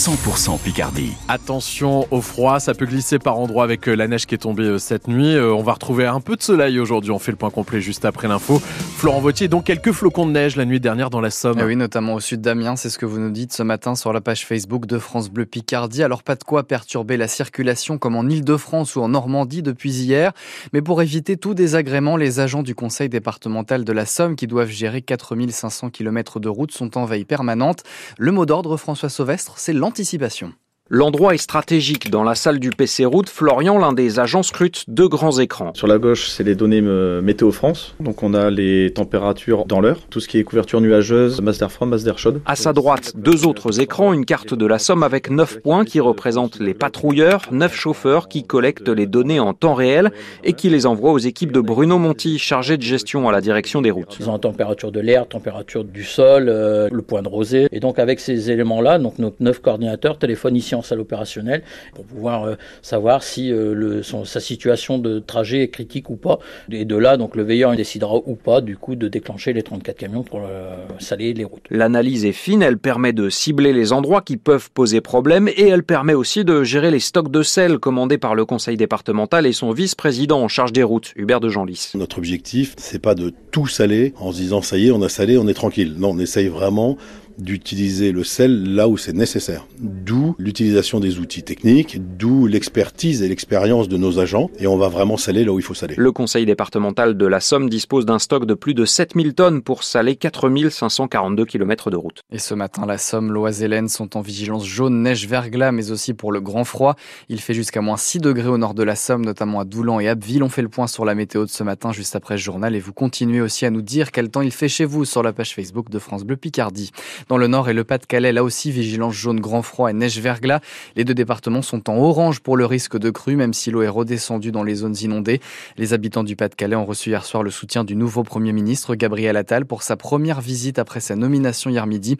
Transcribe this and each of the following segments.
100% Picardie. Attention au froid, ça peut glisser par endroits avec euh, la neige qui est tombée euh, cette nuit. Euh, on va retrouver un peu de soleil aujourd'hui. On fait le point complet juste après l'info. Florent Vautier, donc quelques flocons de neige la nuit dernière dans la Somme. Eh oui, notamment au sud d'Amiens, c'est ce que vous nous dites ce matin sur la page Facebook de France Bleu Picardie. Alors pas de quoi perturber la circulation comme en Ile-de-France ou en Normandie depuis hier. Mais pour éviter tout désagrément, les agents du conseil départemental de la Somme qui doivent gérer 4500 km de route sont en veille permanente. Le mot d'ordre, François Sauvestre, c'est l'anticipation. L'endroit est stratégique. Dans la salle du PC Route, Florian, l'un des agents, scrute deux grands écrans. Sur la gauche, c'est les données euh, Météo France. Donc on a les températures dans l'heure, tout ce qui est couverture nuageuse, masse d'air froid, masse d'air chaude. À sa droite, deux autres écrans, une carte de la Somme avec neuf points qui représentent les patrouilleurs, neuf chauffeurs qui collectent les données en temps réel et qui les envoient aux équipes de Bruno Monti, chargé de gestion à la direction des routes. Ils ont la température de l'air, température du sol, euh, le point de rosée. Et donc avec ces éléments-là, donc nos neuf coordinateurs téléphonent ici en salle opérationnelle pour pouvoir euh, savoir si euh, le, son, sa situation de trajet est critique ou pas. Et de là, donc le veilleur décidera ou pas du coup de déclencher les 34 camions pour euh, saler les routes. L'analyse est fine, elle permet de cibler les endroits qui peuvent poser problème et elle permet aussi de gérer les stocks de sel commandés par le conseil départemental et son vice-président en charge des routes, Hubert de Genlis. Notre objectif, c'est pas de tout saler en se disant ça y est, on a salé, on est tranquille. Non, on essaye vraiment d'utiliser le sel là où c'est nécessaire. D'où l'utilisation des outils techniques, d'où l'expertise et l'expérience de nos agents, et on va vraiment saler là où il faut saler. Le conseil départemental de la Somme dispose d'un stock de plus de 7000 tonnes pour saler 4542 km de route. Et ce matin, la Somme, l'Oise et sont en vigilance jaune, neige, verglas, mais aussi pour le grand froid. Il fait jusqu'à moins 6 degrés au nord de la Somme, notamment à Doulan et Abbeville. On fait le point sur la météo de ce matin, juste après ce journal, et vous continuez aussi à nous dire quel temps il fait chez vous sur la page Facebook de France Bleu Picardie. Dans le Nord et le Pas-de-Calais, là aussi, vigilance jaune grand froid et neige verglas. Les deux départements sont en orange pour le risque de crue, même si l'eau est redescendue dans les zones inondées. Les habitants du Pas-de-Calais ont reçu hier soir le soutien du nouveau Premier ministre, Gabriel Attal, pour sa première visite après sa nomination hier midi.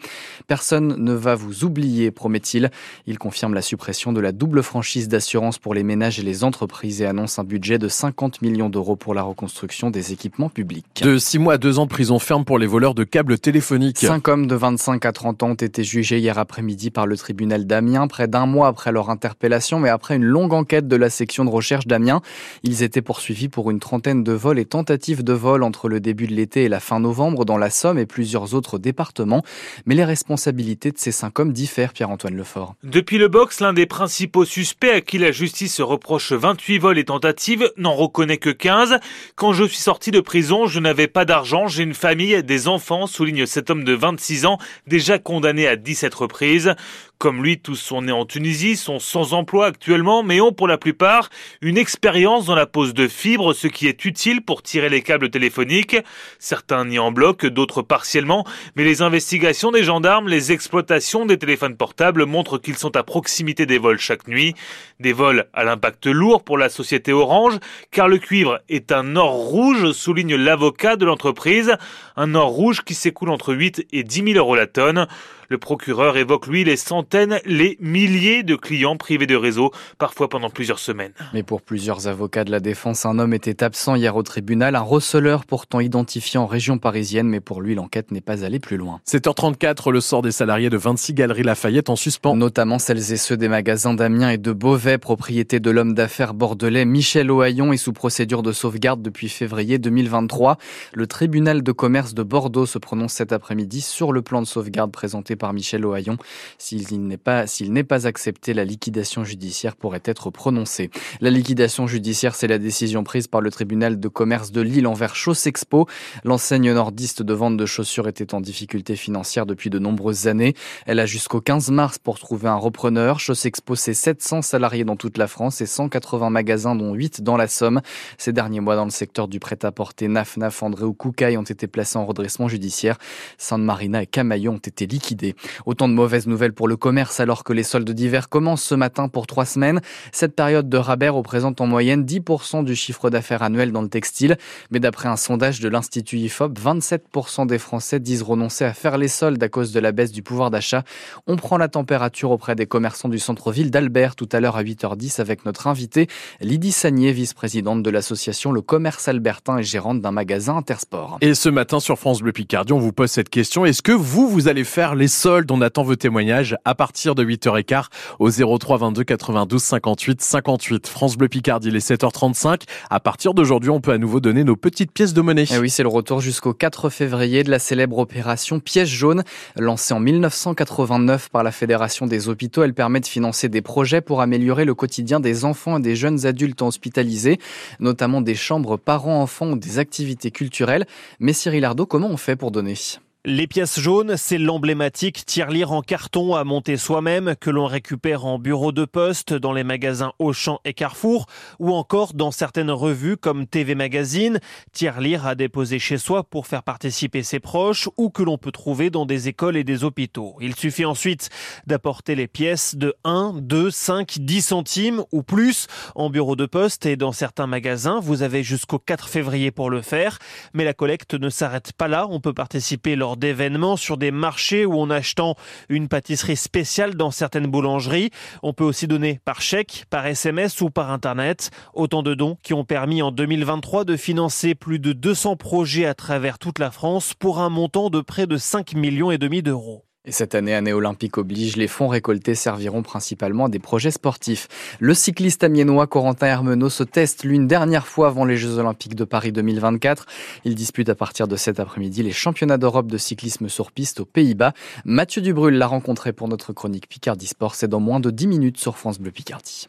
Personne ne va vous oublier, promet-il. Il confirme la suppression de la double franchise d'assurance pour les ménages et les entreprises et annonce un budget de 50 millions d'euros pour la reconstruction des équipements publics. De 6 mois à 2 ans de prison ferme pour les voleurs de câbles téléphoniques. Cinq hommes de 25 à 30 ont été jugés hier après-midi par le tribunal d'Amiens, près d'un mois après leur interpellation, mais après une longue enquête de la section de recherche d'Amiens. Ils étaient poursuivis pour une trentaine de vols et tentatives de vol entre le début de l'été et la fin novembre dans la Somme et plusieurs autres départements. Mais les responsabilités de ces cinq hommes diffèrent, Pierre-Antoine Lefort. Depuis le box, l'un des principaux suspects à qui la justice reproche 28 vols et tentatives n'en reconnaît que 15. Quand je suis sorti de prison, je n'avais pas d'argent, j'ai une famille, des enfants, souligne cet homme de 26 ans, déjà condamné à 17 reprises. Comme lui, tous sont nés en Tunisie, sont sans emploi actuellement, mais ont pour la plupart une expérience dans la pose de fibres, ce qui est utile pour tirer les câbles téléphoniques. Certains nient en bloc, d'autres partiellement, mais les investigations des gendarmes, les exploitations des téléphones portables montrent qu'ils sont à proximité des vols chaque nuit. Des vols à l'impact lourd pour la société Orange, car le cuivre est un or rouge, souligne l'avocat de l'entreprise. Un or rouge qui s'écoule entre 8 et 10 000 euros la tonne. Le procureur évoque, lui, les centaines, les milliers de clients privés de réseau, parfois pendant plusieurs semaines. Mais pour plusieurs avocats de la défense, un homme était absent hier au tribunal, un receleur pourtant identifié en région parisienne, mais pour lui, l'enquête n'est pas allée plus loin. 7h34, le sort des salariés de 26 Galeries Lafayette en suspens. Notamment celles et ceux des magasins d'Amiens et de Beauvais, propriété de l'homme d'affaires bordelais Michel Ohaillon, est sous procédure de sauvegarde depuis février 2023. Le tribunal de commerce de Bordeaux se prononce cet après-midi sur le plan de sauvegarde présenté par Michel Ohaillon. S'il n'est pas, accepté, la liquidation judiciaire pourrait être prononcée. La liquidation judiciaire, c'est la décision prise par le tribunal de commerce de Lille envers Chaussexpo. L'enseigne nordiste de vente de chaussures était en difficulté financière depuis de nombreuses années. Elle a jusqu'au 15 mars pour trouver un repreneur. Chaussexpo, c'est 700 salariés dans toute la France et 180 magasins, dont 8 dans la Somme. Ces derniers mois, dans le secteur du prêt-à-porter, Naf, Naf, André ou Koukaï ont été placés en redressement judiciaire. Sainte Marina et Camaillon ont été liquidés. Autant de mauvaises nouvelles pour le commerce alors que les soldes d'hiver commencent ce matin pour trois semaines. Cette période de rabais représente en moyenne 10% du chiffre d'affaires annuel dans le textile. Mais d'après un sondage de l'Institut IFOP, 27% des Français disent renoncer à faire les soldes à cause de la baisse du pouvoir d'achat. On prend la température auprès des commerçants du centre-ville d'Albert tout à l'heure à 8h10 avec notre invité Lydie Sagnier, vice-présidente de l'association Le Commerce Albertin et gérante d'un magasin Intersport. Et ce matin sur France Bleu Picardie, on vous pose cette question. Est-ce que vous, vous allez faire les soldes. On attend vos témoignages à partir de 8h15 au 03 22 92 58 58. France Bleu Picardie, il est 7h35. À partir d'aujourd'hui, on peut à nouveau donner nos petites pièces de monnaie. Et eh oui, c'est le retour jusqu'au 4 février de la célèbre opération Pièce jaune. Lancée en 1989 par la Fédération des hôpitaux, elle permet de financer des projets pour améliorer le quotidien des enfants et des jeunes adultes hospitalisés, notamment des chambres parents-enfants ou des activités culturelles. Mais Cyril Ardo, comment on fait pour donner? Les pièces jaunes, c'est l'emblématique tirelire en carton à monter soi-même que l'on récupère en bureau de poste dans les magasins Auchan et Carrefour ou encore dans certaines revues comme TV Magazine, tirelire à déposer chez soi pour faire participer ses proches ou que l'on peut trouver dans des écoles et des hôpitaux. Il suffit ensuite d'apporter les pièces de 1, 2, 5, 10 centimes ou plus en bureau de poste et dans certains magasins. Vous avez jusqu'au 4 février pour le faire, mais la collecte ne s'arrête pas là. On peut participer d'événements sur des marchés ou en achetant une pâtisserie spéciale dans certaines boulangeries. On peut aussi donner par chèque, par SMS ou par Internet. Autant de dons qui ont permis en 2023 de financer plus de 200 projets à travers toute la France pour un montant de près de 5 millions et demi d'euros. Et cette année, année olympique oblige, les fonds récoltés serviront principalement à des projets sportifs. Le cycliste amiénois Corentin Hermenot se teste l'une dernière fois avant les Jeux olympiques de Paris 2024. Il dispute à partir de cet après-midi les championnats d'Europe de cyclisme sur piste aux Pays-Bas. Mathieu Dubrul l'a rencontré pour notre chronique Picardie Sport. C'est dans moins de 10 minutes sur France Bleu Picardie.